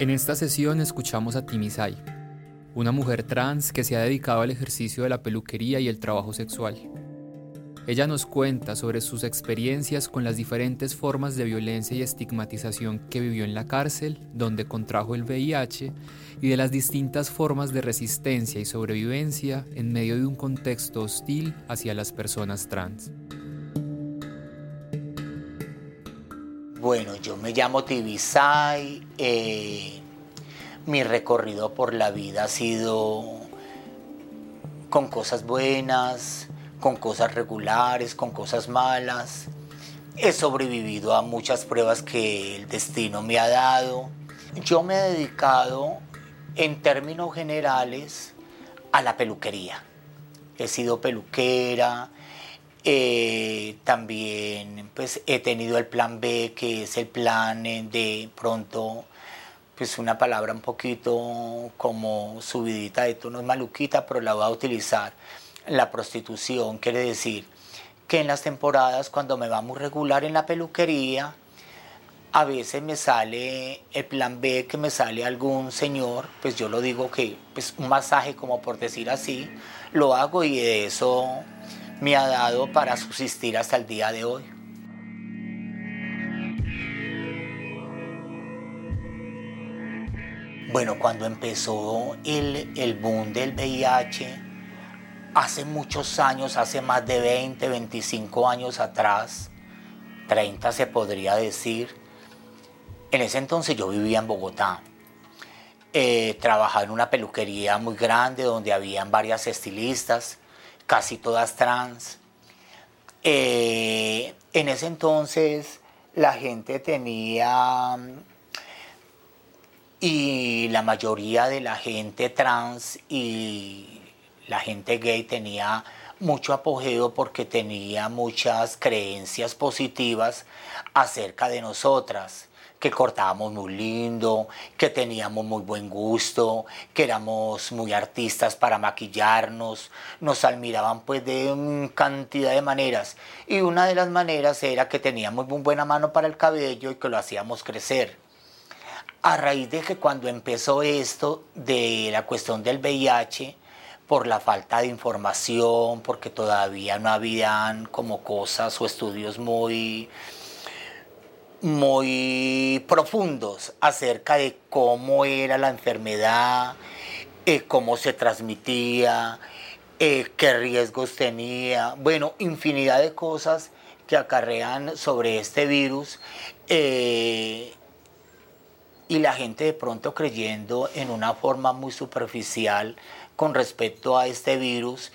En esta sesión escuchamos a Timisay, una mujer trans que se ha dedicado al ejercicio de la peluquería y el trabajo sexual. Ella nos cuenta sobre sus experiencias con las diferentes formas de violencia y estigmatización que vivió en la cárcel, donde contrajo el VIH, y de las distintas formas de resistencia y sobrevivencia en medio de un contexto hostil hacia las personas trans. Bueno, yo me llamo Tibisay. Eh, mi recorrido por la vida ha sido con cosas buenas, con cosas regulares, con cosas malas. He sobrevivido a muchas pruebas que el destino me ha dado. Yo me he dedicado, en términos generales, a la peluquería. He sido peluquera, eh, también pues he tenido el plan B, que es el plan de pronto, pues una palabra un poquito como subidita de tono, maluquita, pero la voy a utilizar. La prostitución quiere decir que en las temporadas cuando me va muy regular en la peluquería, a veces me sale el plan B, que me sale algún señor, pues yo lo digo que pues un masaje como por decir así, lo hago y de eso me ha dado para subsistir hasta el día de hoy. Bueno, cuando empezó el, el boom del VIH, hace muchos años, hace más de 20, 25 años atrás, 30 se podría decir, en ese entonces yo vivía en Bogotá. Eh, trabajaba en una peluquería muy grande donde habían varias estilistas casi todas trans. Eh, en ese entonces la gente tenía, y la mayoría de la gente trans y la gente gay tenía mucho apogeo porque tenía muchas creencias positivas acerca de nosotras que cortábamos muy lindo, que teníamos muy buen gusto, que éramos muy artistas para maquillarnos, nos admiraban pues de cantidad de maneras y una de las maneras era que teníamos muy buena mano para el cabello y que lo hacíamos crecer. A raíz de que cuando empezó esto de la cuestión del VIH, por la falta de información, porque todavía no habían como cosas o estudios muy muy profundos acerca de cómo era la enfermedad, eh, cómo se transmitía, eh, qué riesgos tenía, bueno, infinidad de cosas que acarrean sobre este virus eh, y la gente de pronto creyendo en una forma muy superficial con respecto a este virus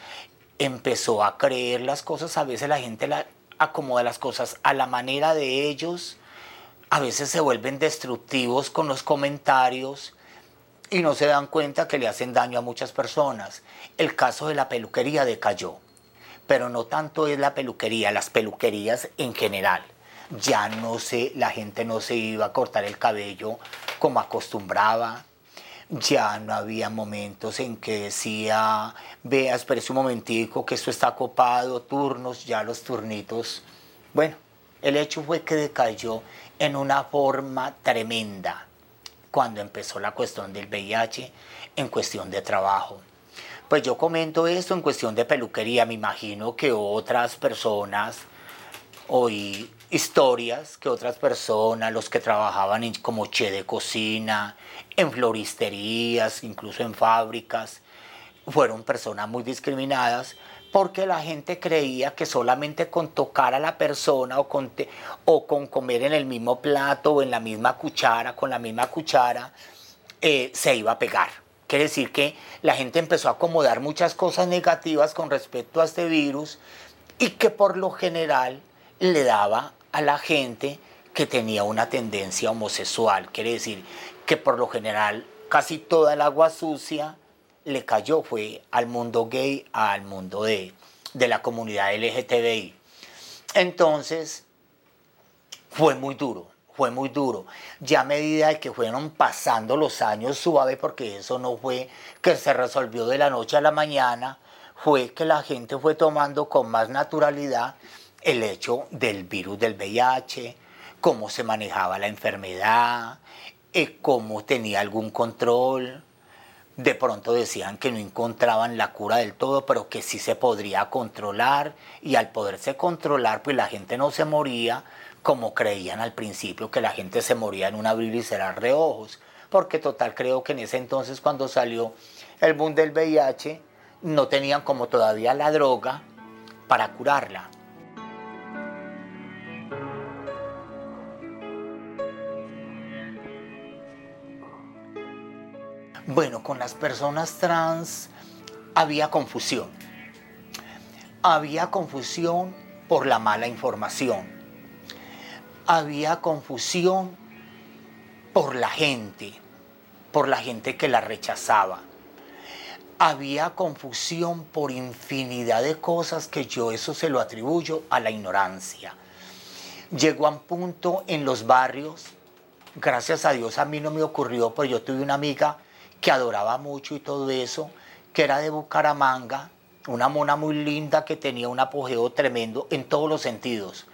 empezó a creer las cosas, a veces la gente la acomoda las cosas a la manera de ellos, a veces se vuelven destructivos con los comentarios y no se dan cuenta que le hacen daño a muchas personas. El caso de la peluquería decayó, pero no tanto es la peluquería, las peluquerías en general. Ya no sé, la gente no se iba a cortar el cabello como acostumbraba. Ya no había momentos en que decía, vea, espérese un momentico que esto está copado, turnos, ya los turnitos. Bueno, el hecho fue que decayó en una forma tremenda cuando empezó la cuestión del VIH en cuestión de trabajo. Pues yo comento esto en cuestión de peluquería, me imagino que otras personas oí historias que otras personas, los que trabajaban como che de cocina, en floristerías, incluso en fábricas, fueron personas muy discriminadas porque la gente creía que solamente con tocar a la persona o con, o con comer en el mismo plato o en la misma cuchara, con la misma cuchara, eh, se iba a pegar. Quiere decir que la gente empezó a acomodar muchas cosas negativas con respecto a este virus y que por lo general le daba a la gente que tenía una tendencia homosexual. Quiere decir que por lo general casi toda el agua sucia le cayó, fue al mundo gay, al mundo de, de la comunidad LGTBI. Entonces, fue muy duro, fue muy duro. Ya a medida que fueron pasando los años suave, porque eso no fue que se resolvió de la noche a la mañana, fue que la gente fue tomando con más naturalidad el hecho del virus del VIH, cómo se manejaba la enfermedad, eh, cómo tenía algún control. De pronto decían que no encontraban la cura del todo, pero que sí se podría controlar y al poderse controlar, pues la gente no se moría como creían al principio que la gente se moría en un abrir y cerrar de ojos. Porque total creo que en ese entonces cuando salió el boom del VIH, no tenían como todavía la droga para curarla. Bueno, con las personas trans había confusión. Había confusión por la mala información. Había confusión por la gente, por la gente que la rechazaba. Había confusión por infinidad de cosas que yo eso se lo atribuyo a la ignorancia. Llegó a un punto en los barrios, gracias a Dios a mí no me ocurrió, pero yo tuve una amiga que adoraba mucho y todo eso, que era de Bucaramanga, una mona muy linda que tenía un apogeo tremendo en todos los sentidos.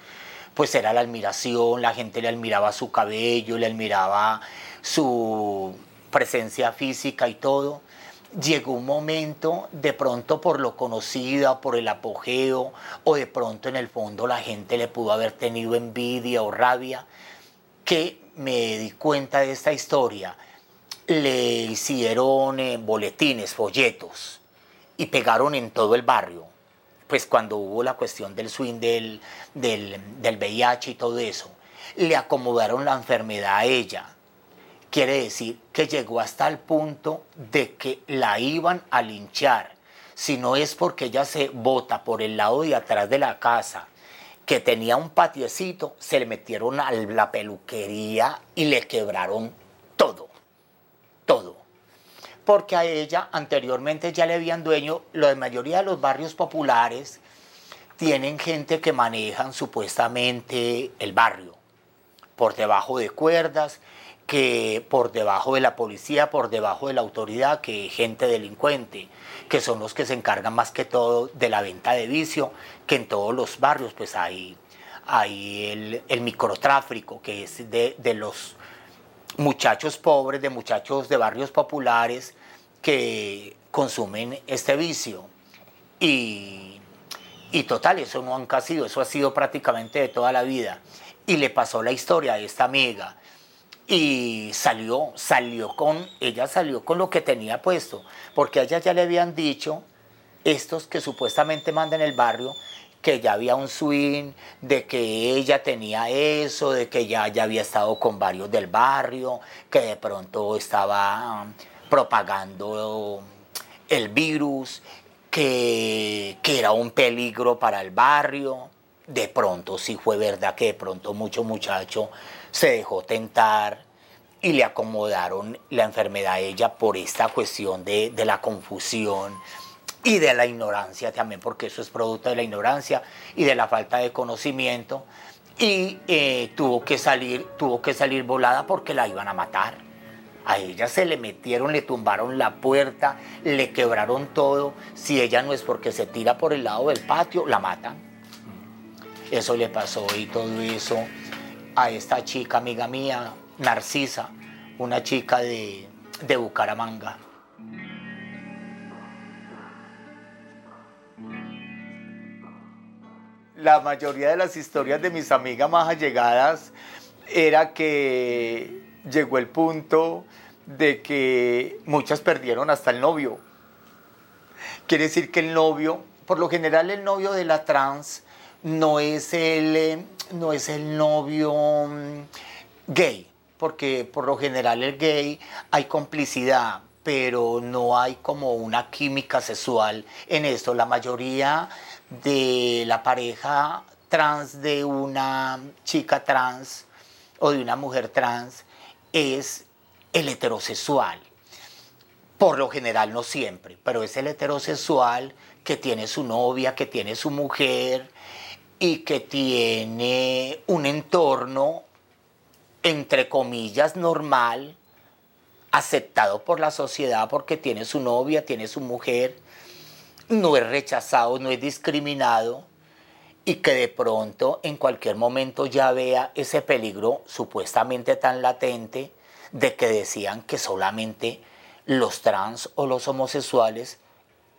Pues era la admiración, la gente le admiraba su cabello, le admiraba su presencia física y todo. Llegó un momento, de pronto por lo conocida, por el apogeo, o de pronto en el fondo la gente le pudo haber tenido envidia o rabia, que me di cuenta de esta historia le hicieron eh, boletines, folletos y pegaron en todo el barrio. Pues cuando hubo la cuestión del swing del, del, del VIH y todo eso, le acomodaron la enfermedad a ella. Quiere decir que llegó hasta el punto de que la iban a linchar. Si no es porque ella se bota por el lado de atrás de la casa, que tenía un patiecito, se le metieron a la peluquería y le quebraron todo todo. Porque a ella anteriormente ya le habían dueño, la mayoría de los barrios populares tienen gente que manejan supuestamente el barrio, por debajo de cuerdas, que por debajo de la policía, por debajo de la autoridad, que gente delincuente, que son los que se encargan más que todo de la venta de vicio, que en todos los barrios pues hay, hay el, microtráfico, que es de los muchachos pobres, de muchachos de barrios populares que consumen este vicio. Y, y total, eso no han sido, eso ha sido prácticamente de toda la vida. Y le pasó la historia a esta amiga. Y salió, salió con, ella salió con lo que tenía puesto, porque a ella ya le habían dicho, estos que supuestamente mandan el barrio, que ya había un swing, de que ella tenía eso, de que ya, ya había estado con varios del barrio, que de pronto estaba um, propagando el virus, que, que era un peligro para el barrio. De pronto sí fue verdad que de pronto mucho muchacho se dejó tentar y le acomodaron la enfermedad a ella por esta cuestión de, de la confusión y de la ignorancia también, porque eso es producto de la ignorancia y de la falta de conocimiento. Y eh, tuvo que salir, tuvo que salir volada porque la iban a matar. A ella se le metieron, le tumbaron la puerta, le quebraron todo. Si ella no es porque se tira por el lado del patio, la matan. Eso le pasó y todo eso a esta chica, amiga mía, Narcisa, una chica de, de Bucaramanga. La mayoría de las historias de mis amigas más allegadas era que llegó el punto de que muchas perdieron hasta el novio. Quiere decir que el novio, por lo general el novio de la trans no es el, no es el novio mm, gay, porque por lo general el gay hay complicidad, pero no hay como una química sexual en esto. La mayoría de la pareja trans de una chica trans o de una mujer trans es el heterosexual. Por lo general no siempre, pero es el heterosexual que tiene su novia, que tiene su mujer y que tiene un entorno, entre comillas, normal, aceptado por la sociedad porque tiene su novia, tiene su mujer, no es rechazado, no es discriminado y que de pronto en cualquier momento ya vea ese peligro supuestamente tan latente de que decían que solamente los trans o los homosexuales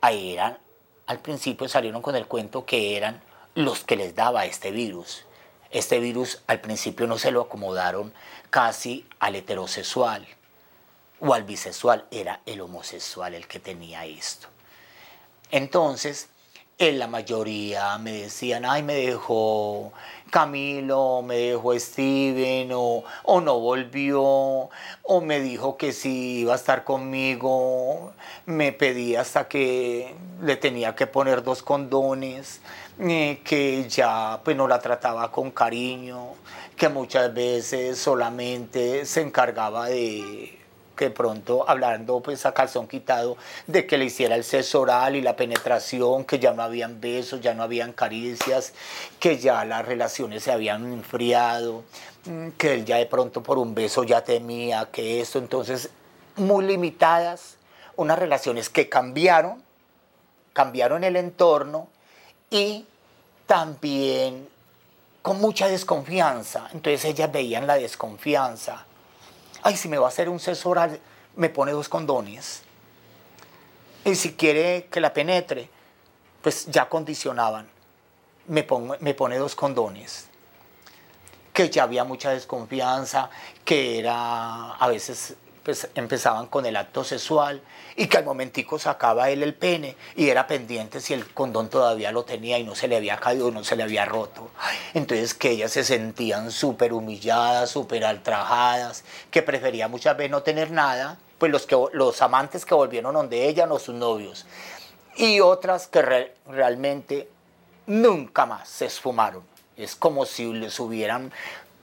eran, al principio salieron con el cuento que eran los que les daba este virus. Este virus al principio no se lo acomodaron casi al heterosexual o al bisexual, era el homosexual el que tenía esto. Entonces, en la mayoría me decían, ay, me dejó Camilo, me dejó Steven, o, no volvió, o me dijo que si iba a estar conmigo, me pedía hasta que le tenía que poner dos condones, eh, que ya pues no la trataba con cariño, que muchas veces solamente se encargaba de que pronto hablando pues a calzón quitado de que le hiciera el sexo oral y la penetración, que ya no habían besos, ya no habían caricias, que ya las relaciones se habían enfriado, mm, que él ya de pronto por un beso ya temía que esto, entonces muy limitadas, unas relaciones que cambiaron, cambiaron el entorno y también con mucha desconfianza. Entonces ellas veían la desconfianza ay, si me va a hacer un sexo oral, me pone dos condones. Y si quiere que la penetre, pues ya condicionaban, me, me pone dos condones. Que ya había mucha desconfianza, que era a veces pues empezaban con el acto sexual y que al momentico sacaba él el pene y era pendiente si el condón todavía lo tenía y no se le había caído, no se le había roto. Entonces que ellas se sentían súper humilladas, súper altrajadas, que prefería muchas veces no tener nada, pues los, que, los amantes que volvieron donde ella, no sus novios. Y otras que realmente nunca más se esfumaron. Es como si les hubieran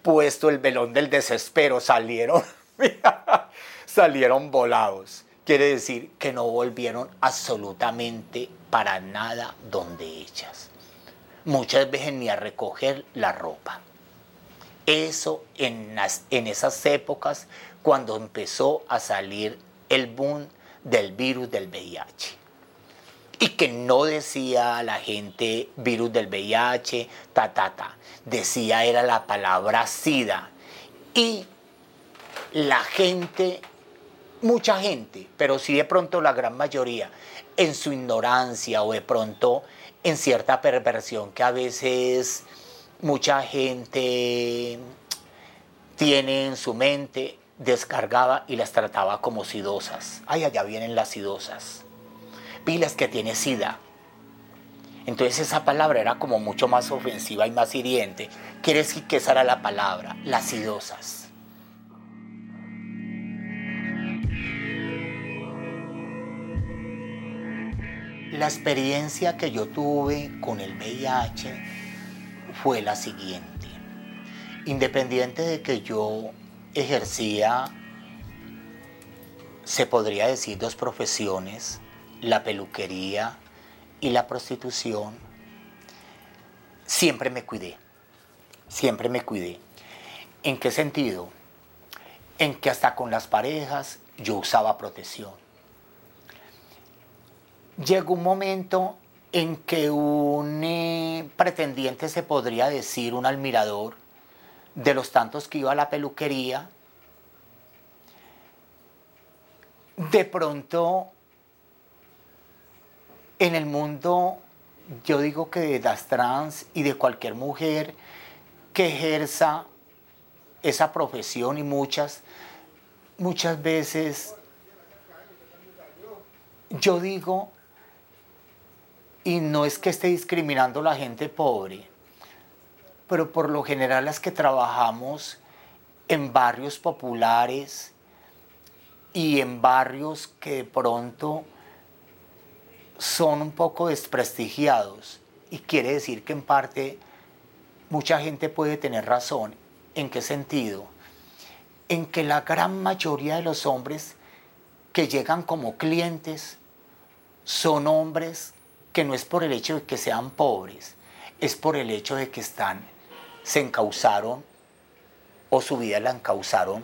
puesto el velón del desespero, salieron salieron volados. Quiere decir que no volvieron absolutamente para nada donde ellas. Muchas veces ni a recoger la ropa. Eso en, en esas épocas cuando empezó a salir el boom del virus del VIH. Y que no decía la gente virus del VIH, ta, ta, ta. Decía era la palabra SIDA. Y la gente, mucha gente, pero sí de pronto la gran mayoría, en su ignorancia o de pronto en cierta perversión que a veces mucha gente tiene en su mente, descargaba y las trataba como sidosas. Ay, allá vienen las sidosas. Pilas que tiene sida. Entonces esa palabra era como mucho más ofensiva y más hiriente. Quiere decir que esa era la palabra, las sidosas. La experiencia que yo tuve con el VIH fue la siguiente. Independiente de que yo ejercía, se podría decir, dos profesiones, la peluquería y la prostitución, siempre me cuidé, siempre me cuidé. ¿En qué sentido? En que hasta con las parejas yo usaba protección llegó un momento en que un eh, pretendiente se podría decir un admirador de los tantos que iba a la peluquería, de pronto en el mundo, yo digo que de las trans y de cualquier mujer que ejerza esa profesión y muchas, muchas veces, yo digo y no es que esté discriminando a la gente pobre, pero por lo general las que trabajamos en barrios populares y en barrios que de pronto son un poco desprestigiados. Y quiere decir que en parte mucha gente puede tener razón. ¿En qué sentido? En que la gran mayoría de los hombres que llegan como clientes son hombres que no es por el hecho de que sean pobres, es por el hecho de que están, se encauzaron o su vida la encauzaron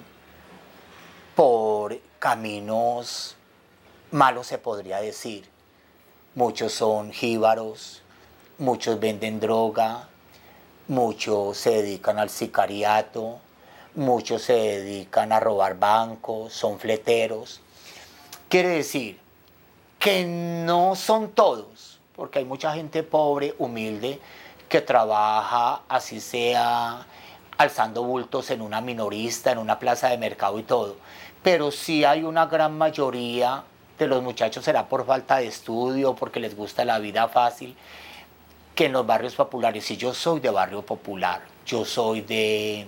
por caminos malos se podría decir. Muchos son jíbaros, muchos venden droga, muchos se dedican al sicariato, muchos se dedican a robar bancos, son fleteros. Quiere decir que no son todos, porque hay mucha gente pobre, humilde, que trabaja así sea alzando bultos en una minorista, en una plaza de mercado y todo. Pero sí hay una gran mayoría de los muchachos, será por falta de estudio, porque les gusta la vida fácil, que en los barrios populares, si yo soy de barrio popular, yo soy de,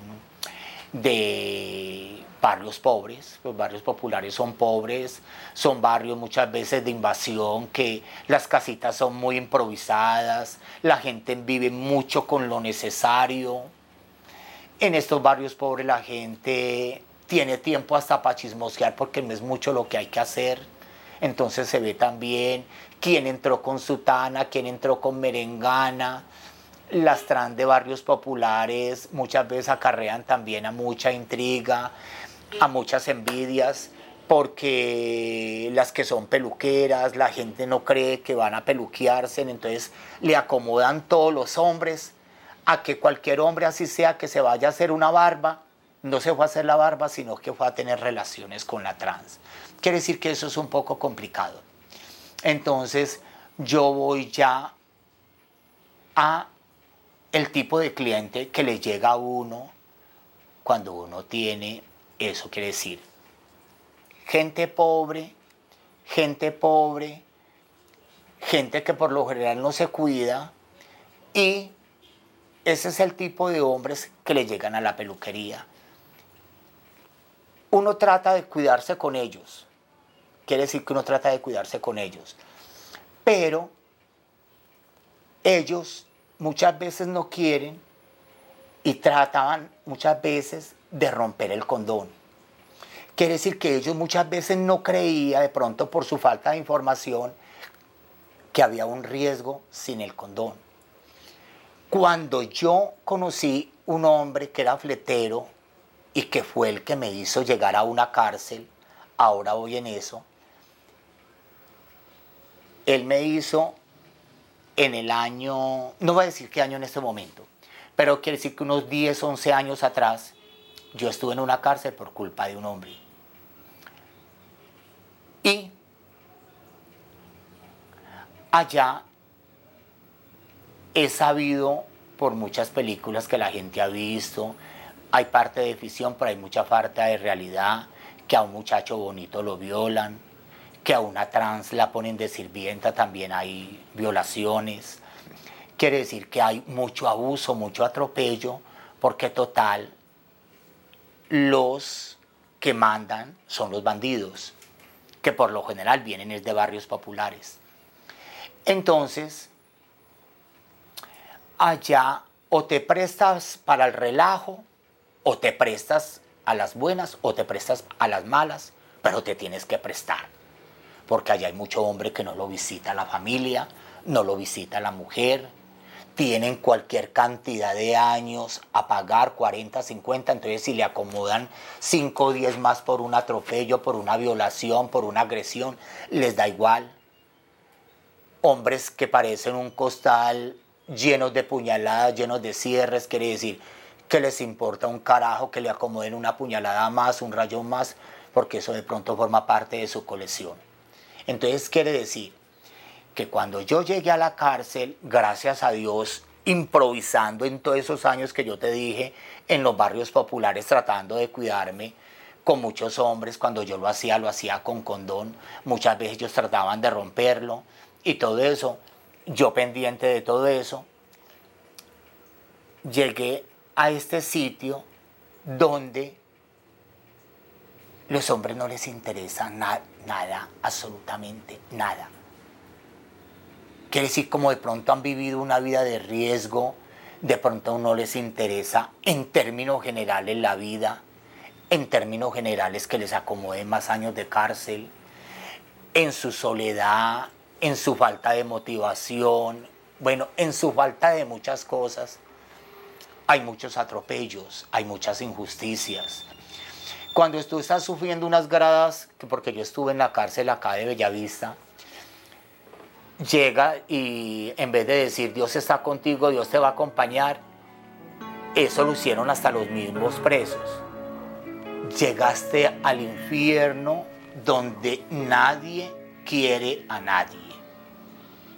de barrios pobres, los barrios populares son pobres, son barrios muchas veces de invasión, que las casitas son muy improvisadas, la gente vive mucho con lo necesario. En estos barrios pobres la gente tiene tiempo hasta para chismosquear porque no es mucho lo que hay que hacer. Entonces se ve también quién entró con sutana, quién entró con merengana. Las trans de barrios populares muchas veces acarrean también a mucha intriga, a muchas envidias, porque las que son peluqueras, la gente no cree que van a peluquearse, entonces le acomodan todos los hombres a que cualquier hombre, así sea que se vaya a hacer una barba, no se fue a hacer la barba, sino que fue a tener relaciones con la trans. Quiere decir que eso es un poco complicado. Entonces, yo voy ya a el tipo de cliente que le llega a uno cuando uno tiene eso, quiere decir, gente pobre, gente pobre, gente que por lo general no se cuida y ese es el tipo de hombres que le llegan a la peluquería uno trata de cuidarse con ellos. Quiere decir que uno trata de cuidarse con ellos. Pero ellos muchas veces no quieren y trataban muchas veces de romper el condón. Quiere decir que ellos muchas veces no creían, de pronto por su falta de información, que había un riesgo sin el condón. Cuando yo conocí un hombre que era fletero, y que fue el que me hizo llegar a una cárcel, ahora voy en eso, él me hizo en el año, no voy a decir qué año en este momento, pero quiere decir que unos 10, 11 años atrás, yo estuve en una cárcel por culpa de un hombre. Y allá he sabido por muchas películas que la gente ha visto, hay parte de ficción, pero hay mucha falta de realidad, que a un muchacho bonito lo violan, que a una trans la ponen de sirvienta, también hay violaciones. Quiere decir que hay mucho abuso, mucho atropello, porque total, los que mandan son los bandidos, que por lo general vienen de barrios populares. Entonces, allá o te prestas para el relajo, o te prestas a las buenas o te prestas a las malas, pero te tienes que prestar. Porque allá hay mucho hombre que no lo visita la familia, no lo visita la mujer, tienen cualquier cantidad de años a pagar 40, 50, entonces si le acomodan 5 o 10 más por un atropello, por una violación, por una agresión, les da igual. Hombres que parecen un costal llenos de puñaladas, llenos de cierres, quiere decir, que les importa un carajo que le acomoden una puñalada más, un rayón más, porque eso de pronto forma parte de su colección. Entonces quiere decir que cuando yo llegué a la cárcel, gracias a Dios, improvisando en todos esos años que yo te dije, en los barrios populares tratando de cuidarme, con muchos hombres, cuando yo lo hacía, lo hacía con condón, muchas veces ellos trataban de romperlo y todo eso, yo pendiente de todo eso, llegué a este sitio donde los hombres no les interesa nada, absolutamente nada. Quiere decir como de pronto han vivido una vida de riesgo, de pronto no les interesa en términos generales la vida, en términos generales que les acomoden más años de cárcel, en su soledad, en su falta de motivación, bueno, en su falta de muchas cosas. Hay muchos atropellos, hay muchas injusticias. Cuando tú estás sufriendo unas gradas, porque yo estuve en la cárcel acá de Bellavista, llega y en vez de decir Dios está contigo, Dios te va a acompañar, eso lo hicieron hasta los mismos presos. Llegaste al infierno donde nadie quiere a nadie.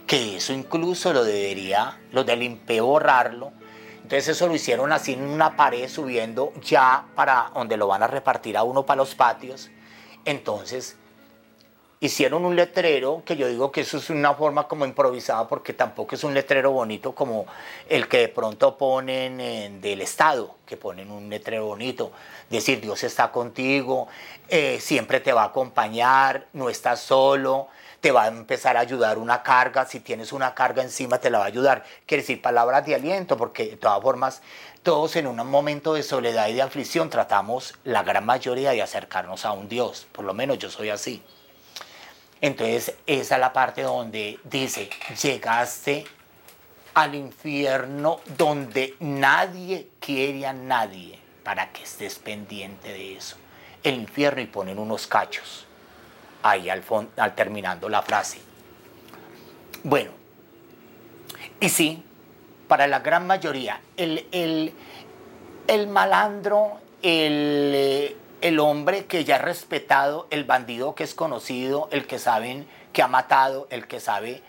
Que eso incluso lo debería, lo del impeo borrarlo. Entonces eso lo hicieron así en una pared subiendo ya para donde lo van a repartir a uno para los patios. Entonces hicieron un letrero que yo digo que eso es una forma como improvisada porque tampoco es un letrero bonito como el que de pronto ponen en, del Estado, que ponen un letrero bonito, decir Dios está contigo, eh, siempre te va a acompañar, no estás solo, te va a empezar a ayudar una carga, si tienes una carga encima te la va a ayudar, quiere decir palabras de aliento, porque de todas formas todos en un momento de soledad y de aflicción tratamos la gran mayoría de acercarnos a un Dios, por lo menos yo soy así. Entonces, esa es la parte donde dice, llegaste al infierno donde nadie quiere a nadie para que estés pendiente de eso. El infierno y ponen unos cachos ahí al, al terminando la frase. Bueno, y sí, para la gran mayoría, el, el, el malandro, el el hombre que ya es respetado, el bandido que es conocido, el que saben que ha matado, el que sabe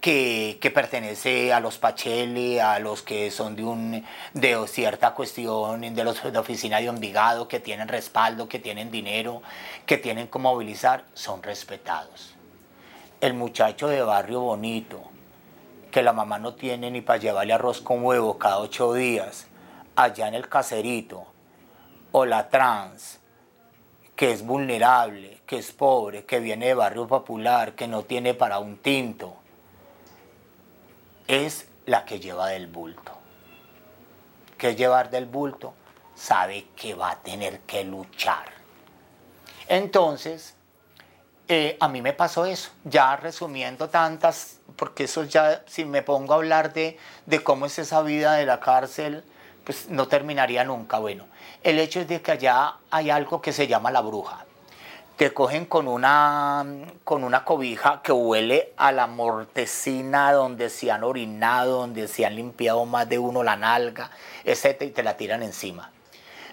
que, pertenece a los Pacheli, a los que son de, un, de cierta cuestión, de los de oficina de Envigado, que tienen respaldo, que tienen dinero, que tienen cómo movilizar, son respetados. El muchacho de barrio bonito, que la mamá no tiene ni para llevarle arroz con huevo cada ocho días, allá en el caserito, o la trans, que es vulnerable, que es pobre, que viene de barrio popular, que no tiene para un tinto, es la que lleva del bulto. ¿Qué llevar del bulto? Sabe que va a tener que luchar. Entonces, eh, a mí me pasó eso, ya resumiendo tantas, porque eso ya, si me pongo a hablar de, de cómo es esa vida de la cárcel, pues no terminaría nunca. Bueno, el hecho es de que allá hay algo que se llama la bruja. Te cogen con una, con una cobija que huele a la mortecina donde se han orinado, donde se han limpiado más de uno la nalga, etc. y te la tiran encima.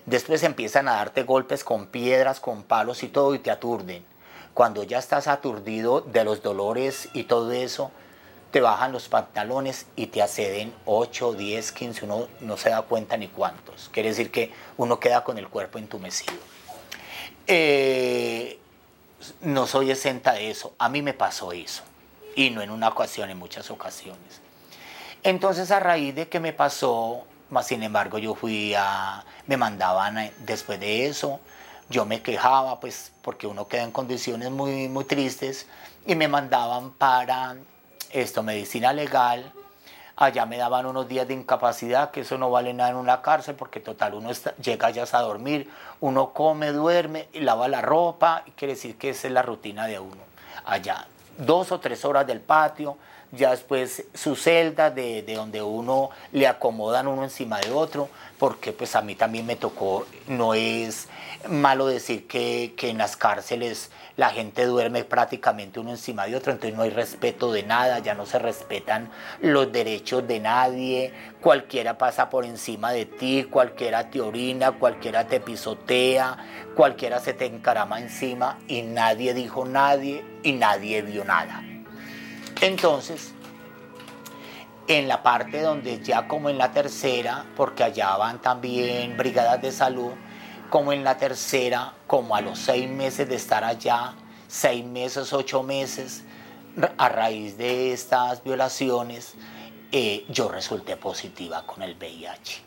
Después empiezan a darte golpes con piedras, con palos y todo y te aturden. Cuando ya estás aturdido de los dolores y todo eso, te bajan los pantalones y te acceden 8, 10, 15, uno no se da cuenta ni cuántos. Quiere decir que uno queda con el cuerpo entumecido. Eh, no soy exenta de eso, a mí me pasó eso, y no en una ocasión, en muchas ocasiones. Entonces a raíz de que me pasó, más sin embargo yo fui a, me mandaban eh, después de eso, yo me quejaba pues porque uno queda en condiciones muy, muy tristes y me mandaban para esto, medicina legal, allá me daban unos días de incapacidad, que eso no vale nada en una cárcel, porque total, uno llega ya a dormir, uno come, duerme, y lava la ropa, y quiere decir que esa es la rutina de uno. Allá, dos o tres horas del patio, ya después su celda de, donde uno le acomodan uno encima de otro, porque pues a mí también me tocó, no es malo decir que, que en las cárceles la gente duerme prácticamente uno encima de otro, entonces no hay respeto de nada, ya no se respetan los derechos de nadie, cualquiera pasa por encima de ti, cualquiera te orina, cualquiera te pisotea, cualquiera se te encarama encima y nadie dijo nadie y nadie vio nada. Entonces, en la parte donde ya como en la tercera, porque allá van también brigadas de salud, como en la tercera, como a los seis meses de estar allá, seis meses, ocho meses, a raíz de estas violaciones, eh, yo resulté positiva con el VIH.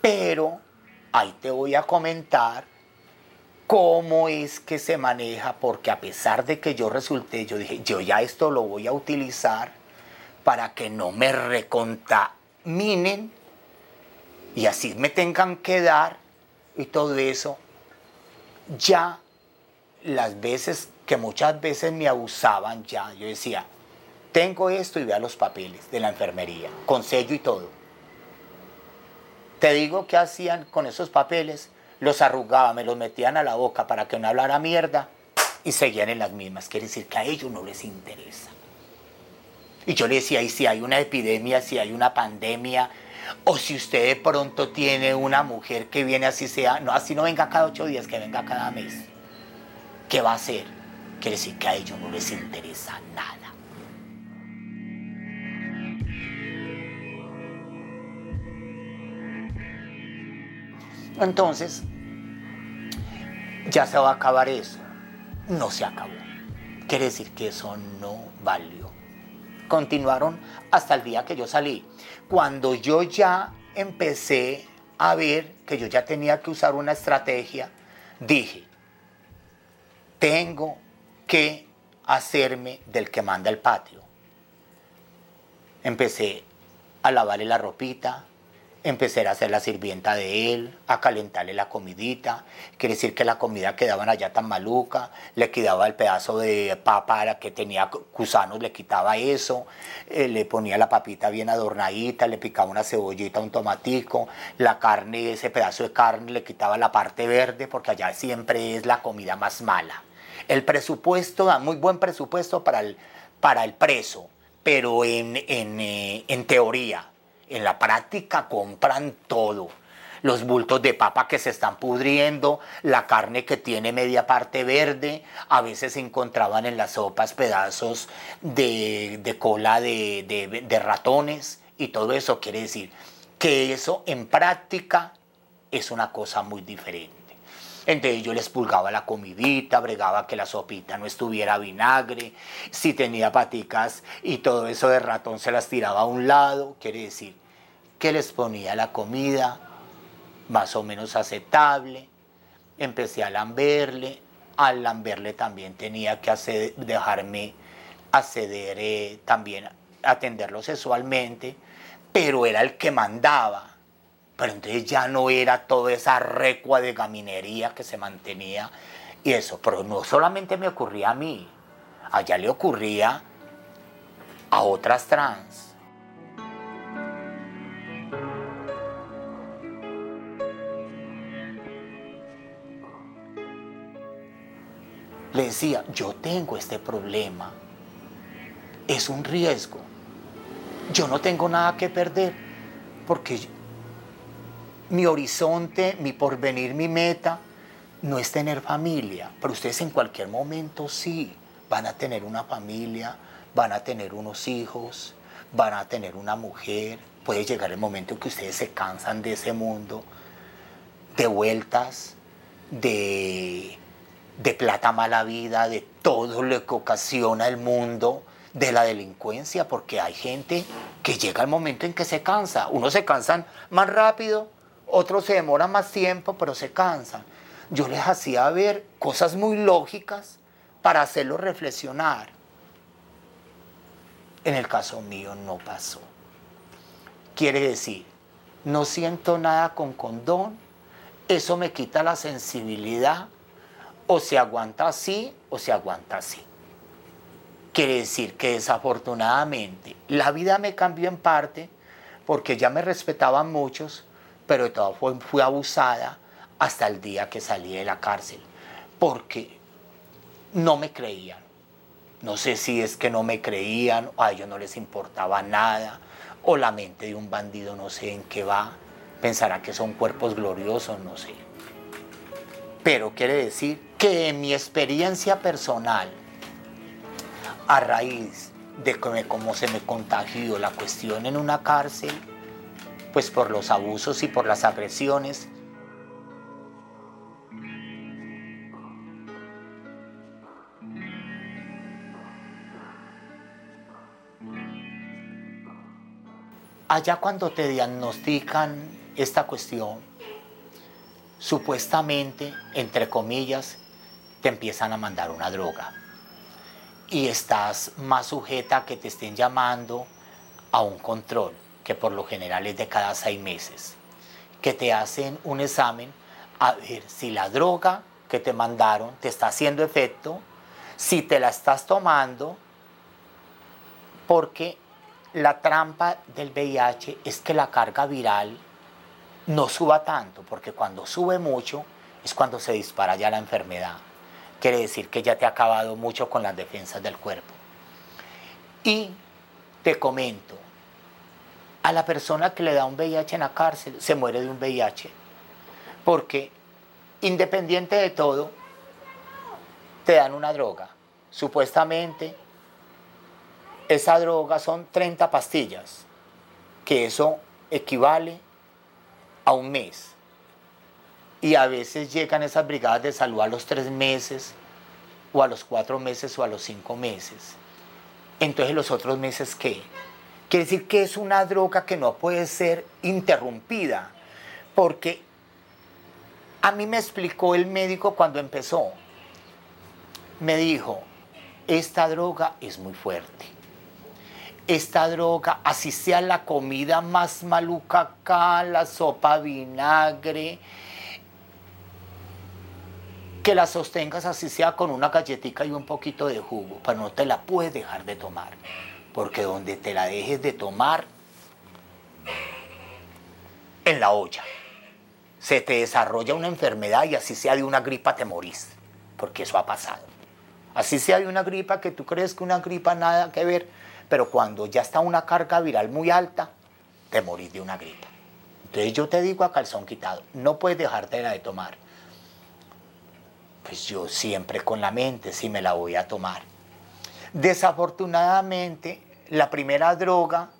Pero ahí te voy a comentar cómo es que se maneja, porque a pesar de que yo resulté, yo dije, yo ya esto lo voy a utilizar para que no me recontaminen y así me tengan que dar y todo eso, ya las veces que muchas veces me abusaban ya, yo decía, tengo esto y vea los papeles de la enfermería, con sello y todo. Te digo qué hacían con esos papeles, los arrugaban, me los metían a la boca para que no hablara mierda y seguían en las mismas. Quiere decir que a ellos no les interesa. Y yo le decía, y si hay una epidemia, si hay una pandemia, o si usted de pronto tiene una mujer que viene así sea, no, así no venga cada ocho días, que venga cada mes, ¿qué va a hacer? Quiere decir que a ellos no les interesa nada. Entonces, ya se va a acabar eso. No se acabó. Quiere decir que eso no valió. Continuaron hasta el día que yo salí. Cuando yo ya empecé a ver que yo ya tenía que usar una estrategia, dije, tengo que hacerme del que manda el patio. Empecé a lavarle la ropita, empecé a hacer la sirvienta de él, a calentarle la comidita. Quiere decir que la comida quedaba allá tan maluca, le quitaba el pedazo de papa que tenía gusanos, le quitaba eso, eh, le ponía la papita bien adornadita, le picaba una cebollita, un tomatico, la carne, ese pedazo de carne, le quitaba la parte verde, porque allá siempre es la comida más mala. El presupuesto, da muy buen presupuesto para el, para el preso, pero en, en, eh, en teoría en la práctica compran todo. Los bultos de papa que se están pudriendo, la carne que tiene media parte verde, a veces se encontraban en las sopas pedazos de, cola de, ratones y todo eso quiere decir que eso en práctica es una cosa muy diferente. Entonces yo les pulgaba la comidita, bregaba que la sopita no estuviera vinagre, si tenía paticas y todo eso de ratón se las tiraba a un lado, quiere decir que les ponía la comida más o menos aceptable. Empecé a lamberle, al lamberle también tenía que dejarme acceder eh, también, atenderlo sexualmente, pero era el que mandaba. Pero entonces ya no era toda esa recua de gaminería que se mantenía y eso. Pero no solamente me ocurría a mí, allá le ocurría a otras trans le decía, yo tengo este problema, es un riesgo, yo no tengo nada que perder, porque mi horizonte, mi porvenir, mi meta no es tener familia, pero ustedes en cualquier momento sí van a tener una familia, van a tener unos hijos, van a tener una mujer, puede llegar el momento en que ustedes se cansan de ese mundo, de vueltas, de de plata mala vida, de todo lo que ocasiona el mundo, de la delincuencia, porque hay gente que llega el momento en que se cansa. Unos se cansan más rápido, otros se demoran más tiempo, pero se cansan. Yo les hacía ver cosas muy lógicas para hacerlos reflexionar. En el caso mío no pasó. Quiere decir, no siento nada con condón, eso me quita la sensibilidad o se aguanta así o se aguanta así. Quiere decir que desafortunadamente la vida me cambió en parte porque ya me respetaban muchos, pero de todo fue, fui abusada hasta el día que salí de la cárcel, porque no me creían. No sé si es que no me creían, a ellos no les importaba nada, o la mente de un bandido no sé en qué va, pensará que son cuerpos gloriosos, no sé. Pero quiere decir que en mi experiencia personal, a raíz de cómo se me contagió la cuestión en una cárcel, pues por los abusos y por las agresiones, allá cuando te diagnostican esta cuestión, supuestamente, entre comillas, te empiezan a mandar una droga. Y estás más sujeta a que te estén llamando a un control, que por lo general es de cada seis meses, que te hacen un examen a ver si la droga que te mandaron te está haciendo efecto, si te la estás tomando, porque la trampa del VIH es que la carga viral no suba tanto, porque cuando sube mucho es cuando se dispara ya la enfermedad. Quiere decir que ya te ha acabado mucho con las defensas del cuerpo. Y te comento, a la persona que le da un VIH en la cárcel se muere de un VIH, porque independiente de todo, te dan una droga. Supuestamente, esa droga son 30 pastillas, que eso equivale a un mes. Y a veces llegan esas brigadas de salud a los tres meses, o a los cuatro meses, o a los cinco meses. Entonces, los otros meses, ¿qué? Quiere decir que es una droga que no puede ser interrumpida, porque a mí me explicó el médico cuando empezó. Me dijo, esta droga es muy fuerte. Esta droga, así sea la comida más maluca acá, la sopa vinagre, que la sostengas así sea con una galletita y un poquito de jugo, pero no te la puedes dejar de tomar, porque donde te la dejes de tomar, en la olla se te desarrolla una enfermedad y así sea de una gripa te morís, porque eso ha pasado. Así sea de una gripa que tú crees que una gripa nada que ver, pero cuando ya está una carga viral muy alta, te morís de una gripa. Entonces yo te digo a calzón quitado, no puedes dejarte de tomar. Pues yo siempre con la mente sí me la voy a tomar. Desafortunadamente, la primera droga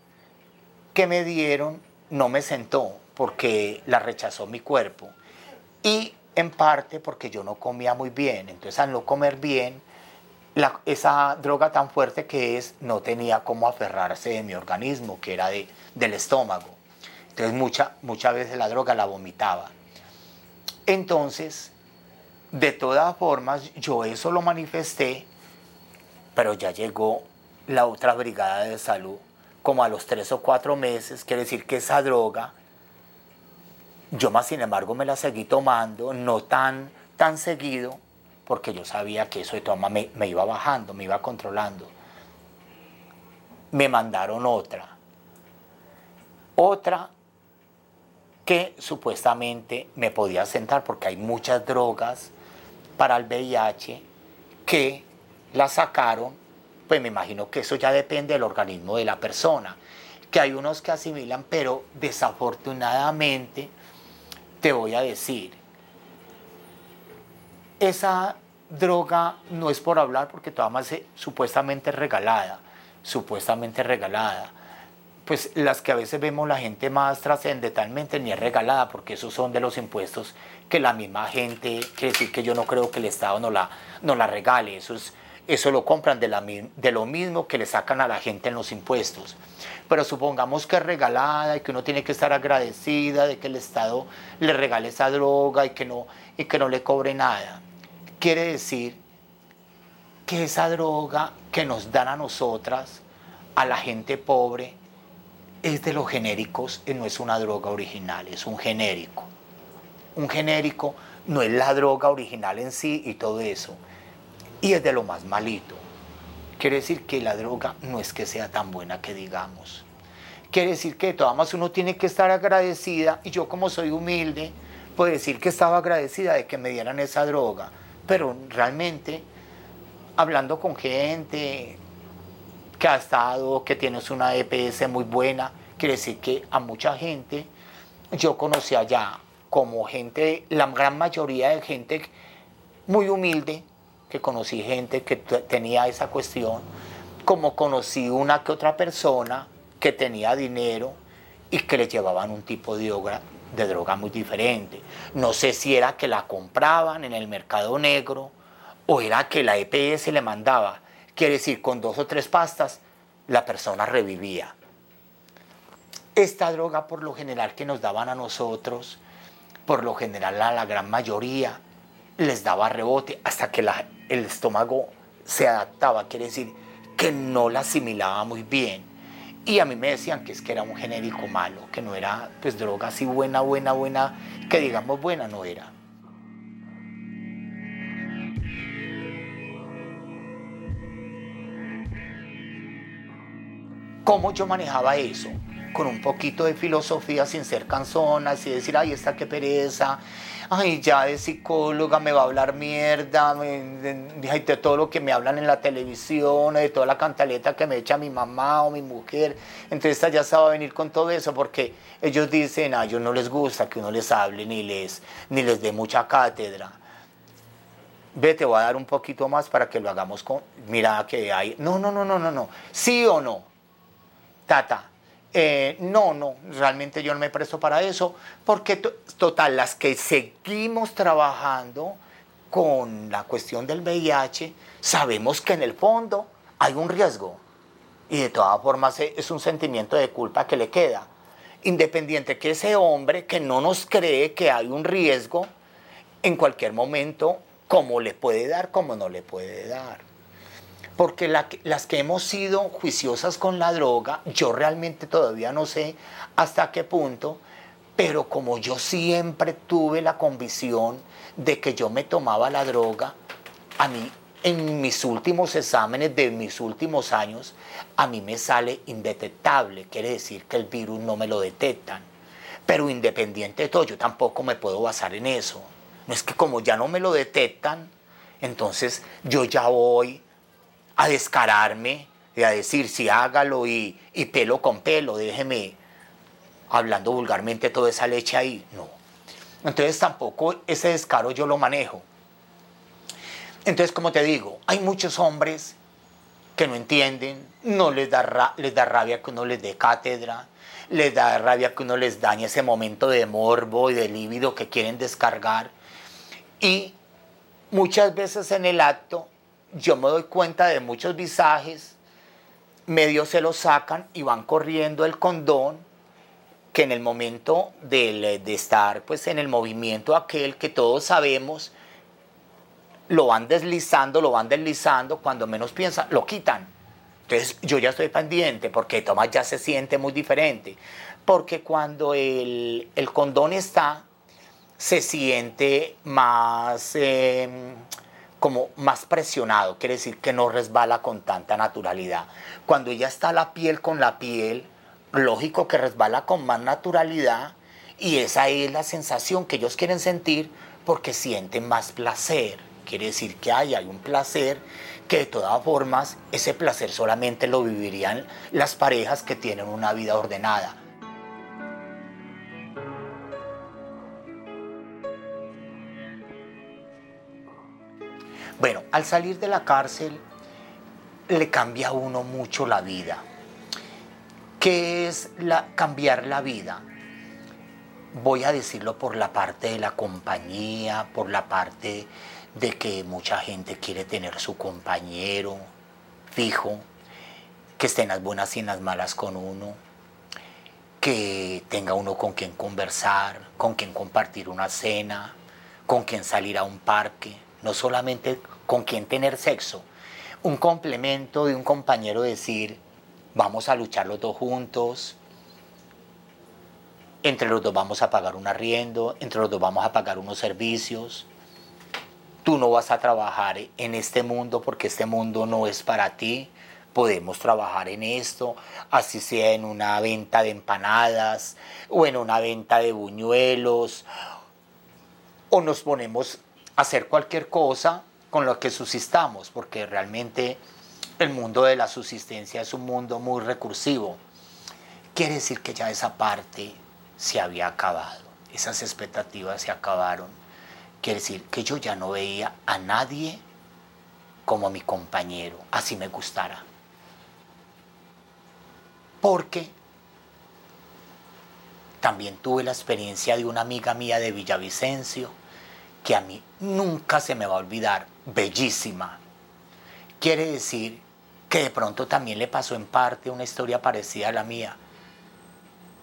que me dieron no me sentó porque la rechazó mi cuerpo y en parte porque yo no comía muy bien. Entonces al no comer bien, esa droga tan fuerte que es no tenía cómo aferrarse de mi organismo, que era de, del estómago. Entonces mucha, muchas veces la droga la vomitaba. Entonces, de todas formas, yo eso lo manifesté, pero ya llegó la otra brigada de salud como a los tres o cuatro meses, quiere decir que esa droga yo más sin embargo me la seguí tomando, no tan, tan seguido, porque yo sabía que eso de toma me, me iba bajando, me iba controlando. Me mandaron otra. Otra que supuestamente me podía sentar porque hay muchas drogas para el VIH que la sacaron, pues me imagino que eso ya depende del organismo de la persona, que hay unos que asimilan, pero desafortunadamente te voy a decir, esa droga no es por hablar porque toda más supuestamente regalada, supuestamente regalada. Pues las que a veces vemos la gente más trascendentalmente ni es regalada porque esos son de los impuestos que la misma gente, quiere decir que yo no creo que el Estado no la, no la regale, eso es eso lo compran de, la, de lo mismo que le sacan a la gente en los impuestos. Pero supongamos que es regalada y que uno tiene que estar agradecida de que el Estado le regale esa droga y que no, y que no le cobre nada. Quiere decir que esa droga que nos dan a nosotras, a la gente pobre, es de los genéricos y no es una droga original, es un genérico. Un genérico no es la droga original en sí y todo eso y es de lo más malito. Quiere decir que la droga no es que sea tan buena que digamos. Quiere decir que de todas maneras uno tiene que estar agradecida y yo como soy humilde, puedo decir que estaba agradecida de que me dieran esa droga. Pero realmente, hablando con gente que ha estado, que tienes una EPS muy buena, quiere decir que a mucha gente yo conocí allá como gente, la gran mayoría de gente muy humilde, que conocí gente que tenía esa cuestión, como conocí una que otra persona que tenía dinero y que le llevaban un tipo de droga, de droga muy diferente. No sé si era que la compraban en el mercado negro o era que la EPS le mandaba. Quiere decir, con dos o tres pastas, la persona revivía. Esta droga, por lo general, que nos daban a nosotros, por lo general a la gran mayoría, les daba rebote hasta que el estómago se adaptaba, quiere decir que no la asimilaba muy bien. Y a mí me decían que es que era un genérico malo, que no era pues droga así buena, buena, buena, que digamos buena no era. ¿Cómo yo manejaba eso? Con un poquito de filosofía sin ser canzonas y decir, ay, esta qué pereza, ay, ya de psicóloga me va a hablar mierda, de, de, todo lo que me hablan en la televisión, de toda la cantaleta que me echa mi mamá o mi mujer. Entonces esta ya se va a venir con todo eso porque ellos dicen, a ellos no les gusta que uno les hable ni les, ni les dé mucha cátedra. Ve, te voy a dar un poquito más para que lo hagamos con, mira que hay, no, no, no, no, no, no, sí o no, tata, eh, no, no, realmente yo no me presto para eso, porque total, las que seguimos trabajando con la cuestión del VIH, sabemos que en el fondo hay un riesgo. Y de todas formas e, es un sentimiento de culpa que le queda. Independiente que ese hombre que no nos cree que hay un riesgo, en cualquier momento, como le puede dar, como no le puede dar porque las que hemos sido juiciosas con la droga, yo realmente todavía no sé hasta qué punto, pero como yo siempre tuve la convicción de que yo me tomaba la droga, a mí en mis últimos exámenes de mis últimos años, a mí me sale indetectable, quiere decir que el virus no me lo detectan. Pero independiente de todo, yo tampoco me puedo basar en eso. No es que como ya no me lo detectan, entonces yo ya voy a descararme y a decir, si hágalo y, pelo con pelo, déjeme hablando vulgarmente toda esa leche ahí. No. Entonces tampoco ese descaro yo lo manejo. Entonces, como te digo, hay muchos hombres que no entienden, no les da, les da rabia que uno les dé cátedra, les da rabia que uno les dañe ese momento de morbo y de líbido que quieren descargar. Y muchas veces en el acto yo me doy cuenta de muchos visajes, medio se lo sacan y van corriendo el condón, que en el momento de, de estar pues en el movimiento aquel que todos sabemos, lo van deslizando, lo van deslizando, cuando menos piensa, lo quitan. Entonces yo ya estoy pendiente porque Tomás ya se siente muy diferente. Porque cuando el, condón está, se siente más... Em, como más presionado, quiere decir que no resbala con tanta naturalidad. Cuando ya está la piel con la piel, lógico que resbala con más naturalidad y esa es la sensación que ellos quieren sentir porque sienten más placer. Quiere decir que hay, hay un placer que de todas formas ese placer solamente lo vivirían las parejas que tienen una vida ordenada. Bueno, al salir de la cárcel le cambia a uno mucho la vida. ¿Qué es cambiar la vida? Voy a decirlo por la parte de la compañía, por la parte de que mucha gente quiere tener su compañero fijo, que esté en las buenas y en las malas con uno, que tenga uno con quien conversar, con quien compartir una cena, con quien salir a un parque, no solamente con quien tener sexo. Un complemento de un compañero decir, vamos a luchar los dos juntos, entre los dos vamos a pagar un arriendo, entre los dos vamos a pagar unos servicios. Tú no vas a trabajar en este mundo porque este mundo no es para ti. Podemos trabajar en esto, así sea en una venta de empanadas o en una venta de buñuelos. O nos ponemos hacer cualquier cosa con lo que subsistamos, porque realmente el mundo de la subsistencia es un mundo muy recursivo. Quiere decir que ya esa parte se había acabado, esas expectativas se acabaron. Quiere decir que yo ya no veía a nadie como mi compañero, así me gustara. Porque también tuve la experiencia de una amiga mía de Villavicencio, que a mí nunca se me va a olvidar bellísima. Quiere decir que de pronto también le pasó en parte una historia parecida a la mía.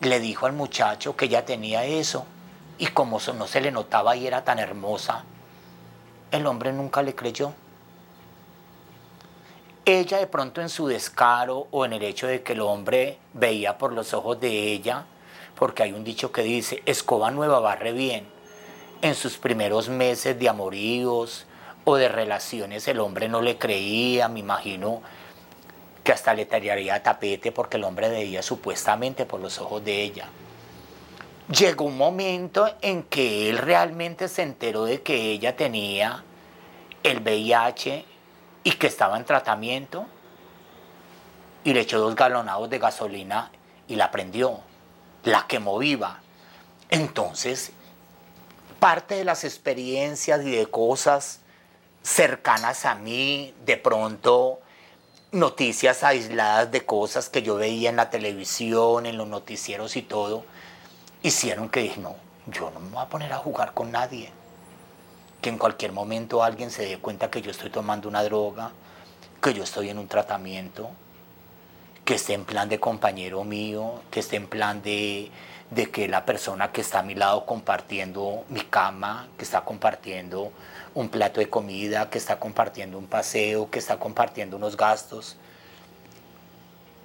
Le dijo al muchacho que ella tenía eso y como no se le notaba y era tan hermosa, el hombre nunca le creyó. Ella de pronto en su descaro o en el hecho de que el hombre veía por los ojos de ella, porque hay un dicho que dice, escoba nueva barre bien, en sus primeros meses de amoríos, o de relaciones el hombre no le creía, me imagino que hasta le tiraría tapete porque el hombre veía supuestamente por los ojos de ella. Llegó un momento en que él realmente se enteró de que ella tenía el VIH y que estaba en tratamiento y le echó dos galonados de gasolina y la prendió, la quemó viva. Entonces, parte de las experiencias y de cosas cercanas a mí, de pronto noticias aisladas de cosas que yo veía en la televisión, en los noticieros y todo, hicieron que dije, no, yo no me voy a poner a jugar con nadie. Que en cualquier momento alguien se dé cuenta que yo estoy tomando una droga, que yo estoy en un tratamiento, que esté en plan de compañero mío, que esté en plan de, de que la persona que está a mi lado compartiendo mi cama, que está compartiendo un plato de comida, que está compartiendo un paseo, que está compartiendo unos gastos.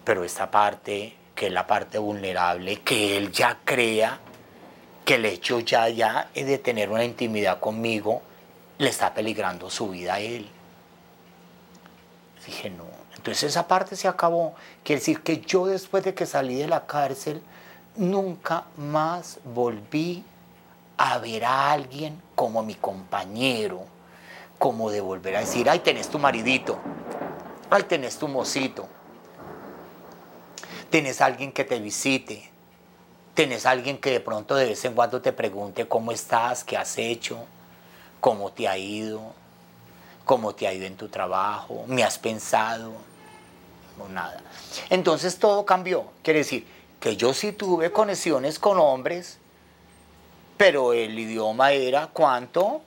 Pero esta parte, que es la parte vulnerable, que él ya crea que el hecho ya, ya de tener una intimidad conmigo, le está peligrando su vida a él. Dije, no. Entonces esa parte se acabó. Quiere decir que yo después de que salí de la cárcel, nunca más volví a ver a alguien como mi compañero, como de volver a decir, ay, tenés tu maridito, ay, tenés tu mocito, tenés alguien que te visite, tenés alguien que de pronto de vez en cuando te pregunte cómo estás, qué has hecho, cómo te ha ido, cómo te ha ido en tu trabajo, me has pensado, o nada. Entonces todo cambió, quiere decir que yo sí tuve conexiones con hombres, pero el idioma era cuánto,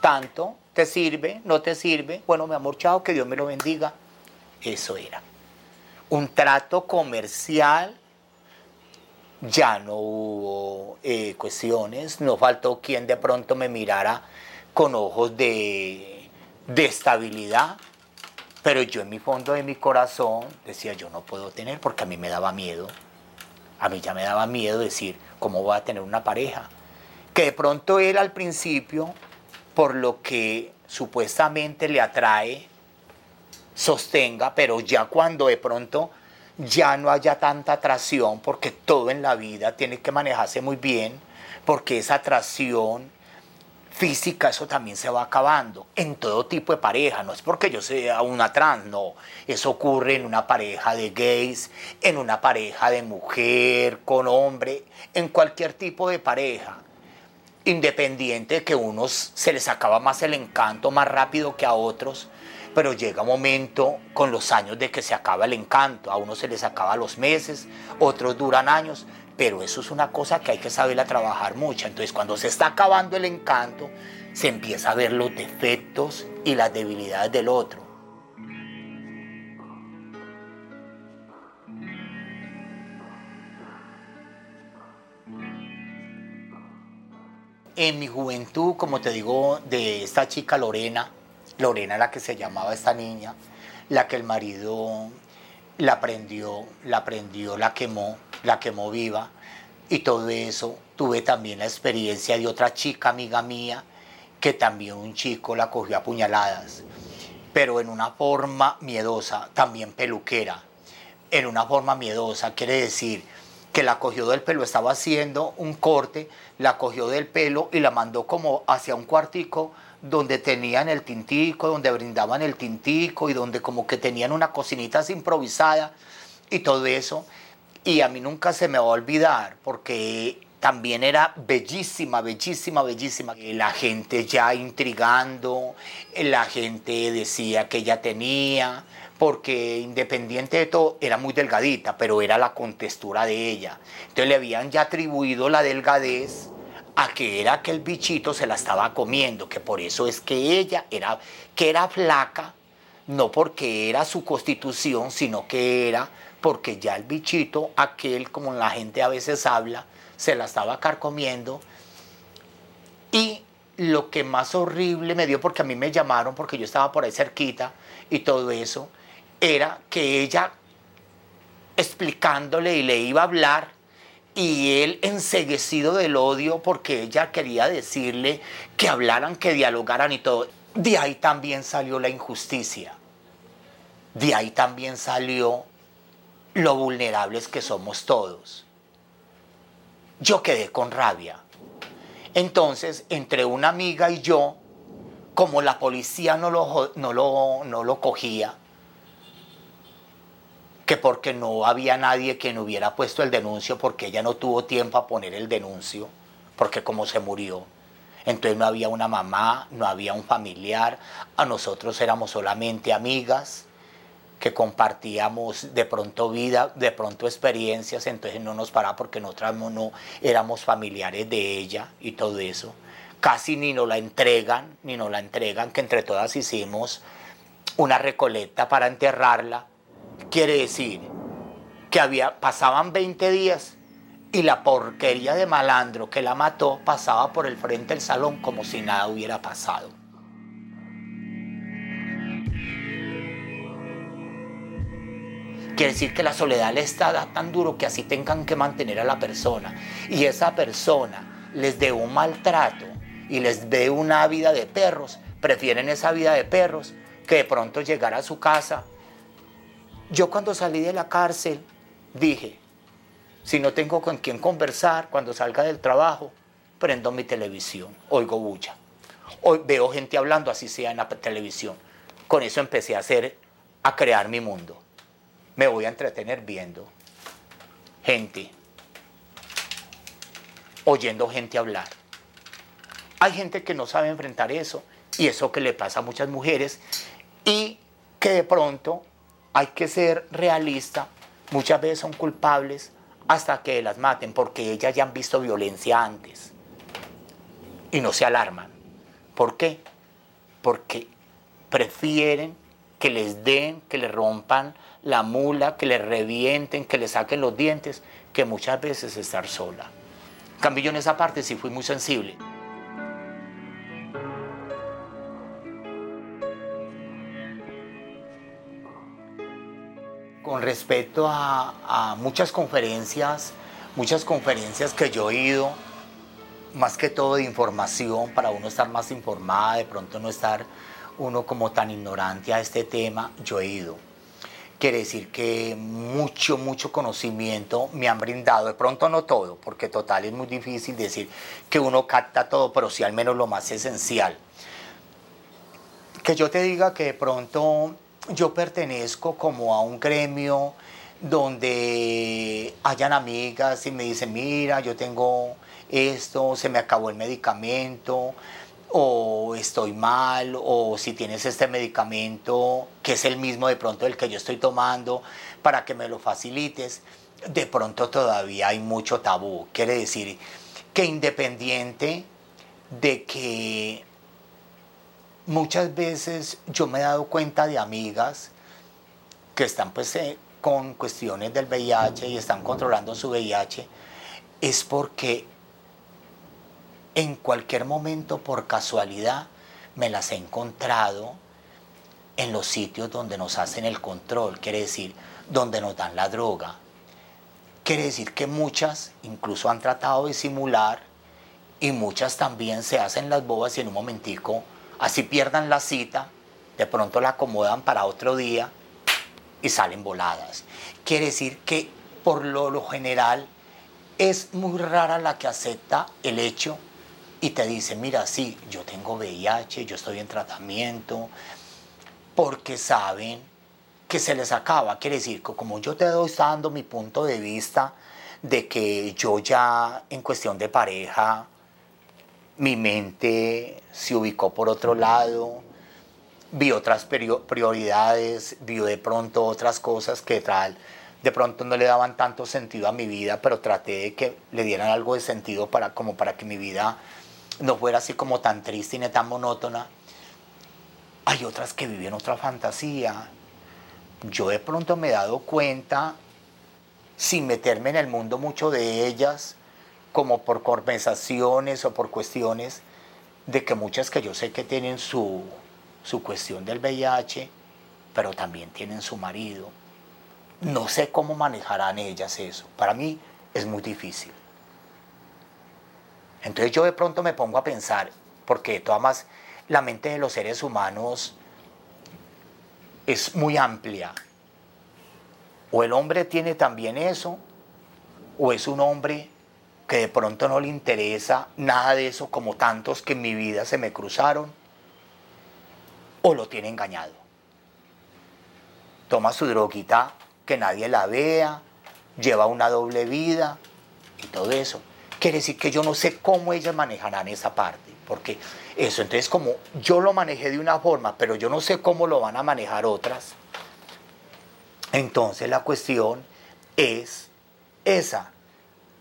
tanto, te sirve, no te sirve, bueno, mi amor, chao, que Dios me lo bendiga. Eso era. Un trato comercial, ya no hubo eh, cuestiones, no faltó quien de pronto me mirara con ojos de, de estabilidad, pero yo en mi fondo de mi corazón decía, yo no puedo tener porque a mí me daba miedo. A mí ya me daba miedo decir, ¿cómo voy a tener una pareja? Que de pronto él al principio, por lo que supuestamente le atrae, sostenga, pero ya cuando de pronto ya no haya tanta atracción, porque todo en la vida tiene que manejarse muy bien, porque esa atracción física, eso también se va acabando en todo tipo de pareja. No es porque yo sea una trans, no. Eso ocurre en una pareja de gays, en una pareja de mujer, con hombre, en cualquier tipo de pareja. Independiente de que unos se les acaba más el encanto más rápido que a otros, pero llega un momento con los años de que se acaba el encanto. A unos se les acaba los meses, otros duran años, pero eso es una cosa que hay que saberla trabajar mucho. Entonces, cuando se está acabando el encanto, se empieza a ver los defectos y las debilidades del otro. En mi juventud, como te digo, de esta chica Lorena, Lorena la que se llamaba esta niña, la que el marido la prendió, la prendió, la quemó, la quemó viva y todo eso. Tuve también la experiencia de otra chica amiga mía que también un chico la cogió a puñaladas, pero en una forma miedosa, también peluquera. En una forma miedosa, quiere decir que la cogió del pelo, estaba haciendo un corte, la cogió del pelo y la mandó como hacia un cuartico donde tenían el tintico, donde brindaban el tintico y donde como que tenían una cocinita improvisada y todo eso. Y a mí nunca se me va a olvidar porque también era bellísima, bellísima, bellísima. La gente ya intrigando, la gente decía que ella tenía, porque independiente de todo era muy delgadita, pero era la contextura de ella. Entonces le habían ya atribuido la delgadez a que era que el bichito se la estaba comiendo, que por eso es que ella era, que era flaca, no porque era su constitución, sino que era porque ya el bichito, aquel como la gente a veces habla, se la estaba carcomiendo. Y lo que más horrible me dio, porque a mí me llamaron, porque yo estaba por ahí cerquita y todo eso, era que ella explicándole y le iba a hablar y él enseguecido del odio porque ella quería decirle que hablaran, que dialogaran y todo. De ahí también salió la injusticia de ahí también salió lo vulnerables que somos todos. Yo quedé con rabia. Entonces, entre una amiga y yo, como la policía no lo, no lo, no lo cogía, que porque no había nadie que no hubiera puesto el denuncio, porque ella no tuvo tiempo a poner el denuncio, porque como se murió, entonces no había una mamá, no había un familiar, a nosotros éramos solamente amigas que compartíamos de pronto vida, de pronto experiencias, entonces no nos paraba porque nosotros no éramos familiares de ella y todo eso. Casi ni nos la entregan, ni nos la entregan, que entre todas hicimos una recolecta para enterrarla. Quiere decir que había, pasaban 20 días y la porquería de malandro que la mató pasaba por el frente del salón como si nada hubiera pasado. Quiere decir que la soledad le está tan duro que así tengan que mantener a la persona. Y esa persona les dé un maltrato y les dé una vida de perros. Prefieren esa vida de perros que de pronto llegar a su casa. Yo cuando salí de la cárcel dije, si no tengo con quién conversar cuando salga del trabajo, prendo mi televisión, oigo bulla. Hoy veo gente hablando así sea en la televisión. Con eso empecé a hacer, a crear mi mundo me voy a entretener viendo gente, oyendo gente hablar. Hay gente que no sabe enfrentar eso y eso que le pasa a muchas mujeres y que de pronto hay que ser realista, muchas veces son culpables hasta que las maten porque ellas ya han visto violencia antes y no se alarman. ¿Por qué? Porque prefieren que les den, que les rompan la mula, que le revienten, que le saquen los dientes, que muchas veces estar sola. En cambio, yo en esa parte sí fui muy sensible. Con respecto a, a muchas conferencias, muchas conferencias que yo he ido, más que todo de información, para uno estar más informada, de pronto no estar uno como tan ignorante a este tema, yo he ido quiere decir que mucho, mucho conocimiento me han brindado. De pronto no todo, porque total es muy difícil decir que uno capta todo, pero sí al menos lo más esencial. Que yo te diga que de pronto yo pertenezco como a un gremio donde hayan amigas y me dicen, mira, yo tengo esto, se me acabó el medicamento, o estoy mal, o si tienes este medicamento que es el mismo de pronto del que yo estoy tomando, para que me lo facilites, de pronto todavía hay mucho tabú. Quiere decir que independiente de que muchas veces yo me he dado cuenta de amigas que están pues eh, con cuestiones del VIH y están controlando su VIH, es porque en cualquier momento por casualidad me las he encontrado en los sitios donde nos hacen el control, quiere decir, donde nos dan la droga. Quiere decir que muchas incluso han tratado de simular y muchas también se hacen las bobas y en un momentico, así pierdan la cita, de pronto la acomodan para otro día y salen voladas. Quiere decir que por lo, lo general es muy rara la que acepta el hecho y te dice, mira, sí, yo tengo VIH, yo estoy en tratamiento, porque saben que se les acaba. Quiere decir que como yo te doy dando mi punto de vista de que yo ya en cuestión de pareja, mi mente se ubicó por otro lado, vi otras prioridades, vi de pronto otras cosas que tal, de pronto no le daban tanto sentido a mi vida, pero traté de que le dieran algo de sentido para, como para que mi vida no fuera así como tan triste ni tan monótona. Hay otras que viven otra fantasía. Yo de pronto me he dado cuenta, sin meterme en el mundo mucho de ellas, como por compensaciones o por cuestiones, de que muchas que yo sé que tienen su, su cuestión del VIH, pero también tienen su marido. No sé cómo manejarán ellas eso. Para mí es muy difícil. Entonces yo de pronto me pongo a pensar, porque de todas más la mente de los seres humanos es muy amplia. O el hombre tiene también eso, o es un hombre que de pronto no le interesa nada de eso como tantos que en mi vida se me cruzaron, o lo tiene engañado. Toma su droguita que nadie la vea, lleva una doble vida y todo eso. Quiere decir que yo no sé cómo ellas manejarán esa parte, porque eso, entonces como yo lo manejé de una forma, pero yo no sé cómo lo van a manejar otras, entonces la cuestión es esa,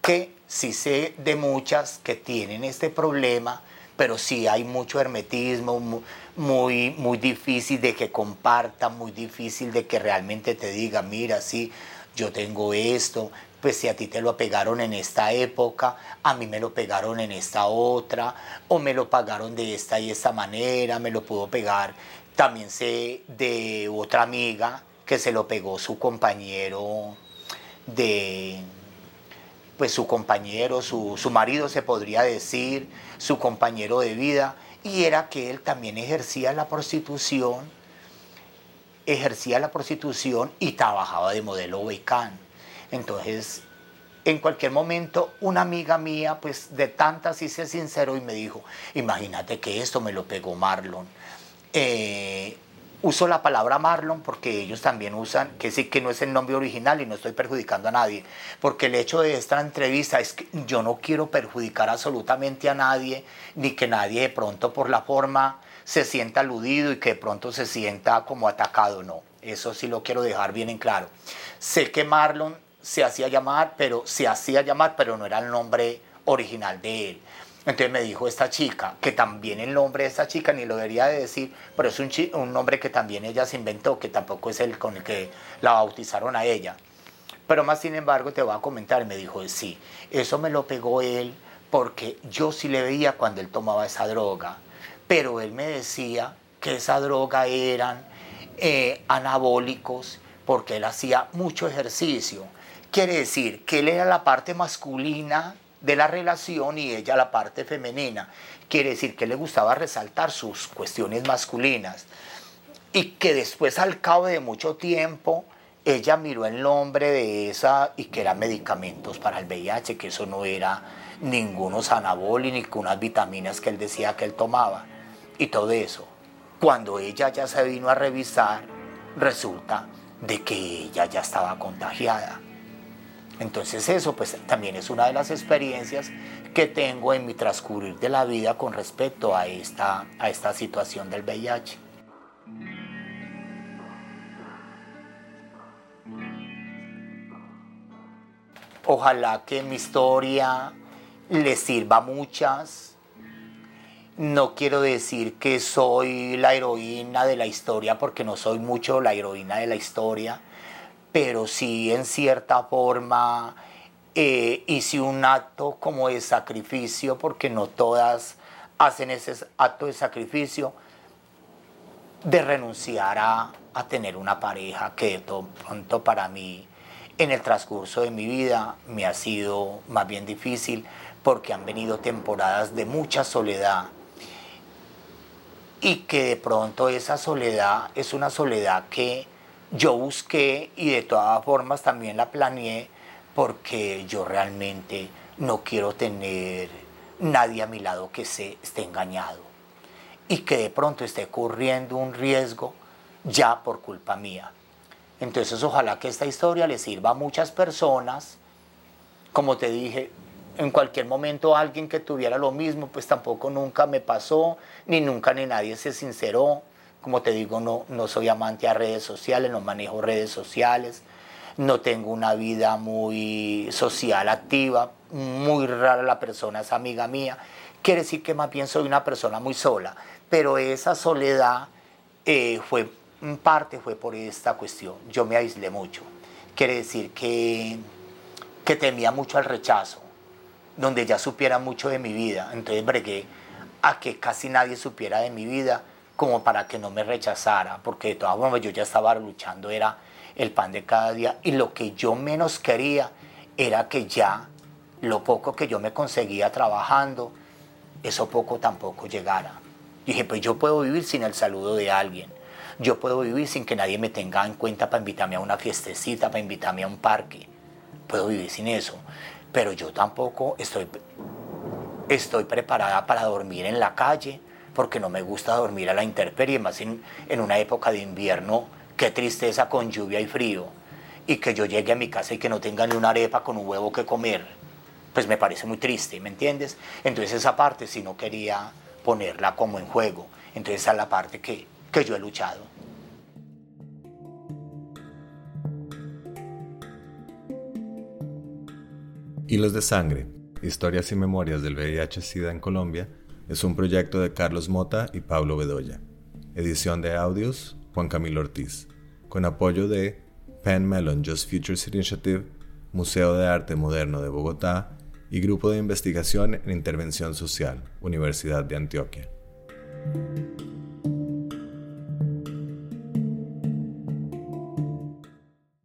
que sí sé de muchas que tienen este problema, pero sí hay mucho hermetismo, muy, muy difícil de que compartan, muy difícil de que realmente te diga, mira, sí, yo tengo esto, pues si a ti te lo pegaron en esta época, a mí me lo pegaron en esta otra, o me lo pagaron de esta y esta manera, me lo pudo pegar. También sé de otra amiga que se lo pegó su compañero de, pues su compañero, su, su marido se podría decir, su compañero de vida, y era que él también ejercía la prostitución, ejercía la prostitución y trabajaba de modelo becán. Entonces, en cualquier momento, una amiga mía, pues de tantas, hice sincero y me dijo, imagínate que esto me lo pegó Marlon. Eh, uso la palabra Marlon porque ellos también usan, que sí que no es el nombre original y no estoy perjudicando a nadie, porque el hecho de esta entrevista es que yo no quiero perjudicar absolutamente a nadie, ni que nadie de pronto por la forma se sienta aludido y que de pronto se sienta como atacado, no. Eso sí lo quiero dejar bien en claro. Sé que Marlon se hacía llamar, pero se hacía llamar, pero no era el nombre original de él. Entonces me dijo esta chica, que también el nombre de esta chica ni lo debería de decir, pero es un, un nombre que también ella se inventó, que tampoco es el con el que la bautizaron a ella. Pero más sin embargo te voy a comentar, me dijo, sí, eso me lo pegó él porque yo sí le veía cuando él tomaba esa droga, pero él me decía que esa droga eran eh, anabólicos porque él hacía mucho ejercicio Quiere decir que él era la parte masculina de la relación y ella la parte femenina. Quiere decir que le gustaba resaltar sus cuestiones masculinas. Y que después al cabo de mucho tiempo ella miró el nombre de esa y que eran medicamentos para el VIH, que eso no era ningunos anabólicos unas vitaminas que él decía que él tomaba. Y todo eso. Cuando ella ya se vino a revisar, resulta de que ella ya estaba contagiada. Entonces eso pues también es una de las experiencias que tengo en mi transcurrir de la vida con respecto a esta, a esta situación del VIH. Ojalá que mi historia les sirva a muchas. No quiero decir que soy la heroína de la historia porque no soy mucho la heroína de la historia pero sí en cierta forma eh, hice un acto como de sacrificio, porque no todas hacen ese acto de sacrificio, de renunciar a, a tener una pareja que de pronto para mí en el transcurso de mi vida me ha sido más bien difícil porque han venido temporadas de mucha soledad y que de pronto esa soledad es una soledad que yo busqué y de todas formas también la planeé porque yo realmente no quiero tener nadie a mi lado que se esté engañado y que de pronto esté corriendo un riesgo ya por culpa mía. Entonces ojalá que esta historia le sirva a muchas personas. Como te dije, en cualquier momento alguien que tuviera lo mismo, pues tampoco nunca me pasó, ni nunca ni nadie se sinceró. Como te digo, no, no soy amante a redes sociales, no manejo redes sociales, no tengo una vida muy social activa, muy rara la persona es amiga mía. Quiere decir que más bien soy una persona muy sola, pero esa soledad eh, fue, en parte fue por esta cuestión. Yo me aislé mucho. Quiere decir que, que temía mucho al rechazo, donde ya supiera mucho de mi vida. Entonces bregué a que casi nadie supiera de mi vida como para que no me rechazara, porque de todas formas yo ya estaba luchando, era el pan de cada día, y lo que yo menos quería era que ya lo poco que yo me conseguía trabajando, eso poco tampoco llegara. Dije, pues yo puedo vivir sin el saludo de alguien, Yo puedo vivir sin que nadie me tenga en cuenta para invitarme a una fiestecita, para invitarme a un parque. Puedo vivir sin eso. Pero yo tampoco estoy, estoy preparada para dormir en la calle, porque no me gusta dormir a la intemperie, más en, en una época de invierno. Qué tristeza con lluvia y frío. Y que yo llegue a mi casa y que no tenga ni una arepa con un huevo que comer. Pues me parece muy triste, ¿me entiendes? Entonces esa parte sí no quería ponerla como en juego. Entonces esa es la parte que, que yo he luchado. Hilos de Sangre, Historias y Memorias del VIH-Sida en Colombia, es un proyecto de Carlos Mota y Pablo Bedoya. Edición de audios, Juan Camilo Ortiz. Con apoyo de Penn Mellon Just Futures Initiative, Museo de Arte Moderno de Bogotá y Grupo de Investigación en Intervención Social, Universidad de Antioquia.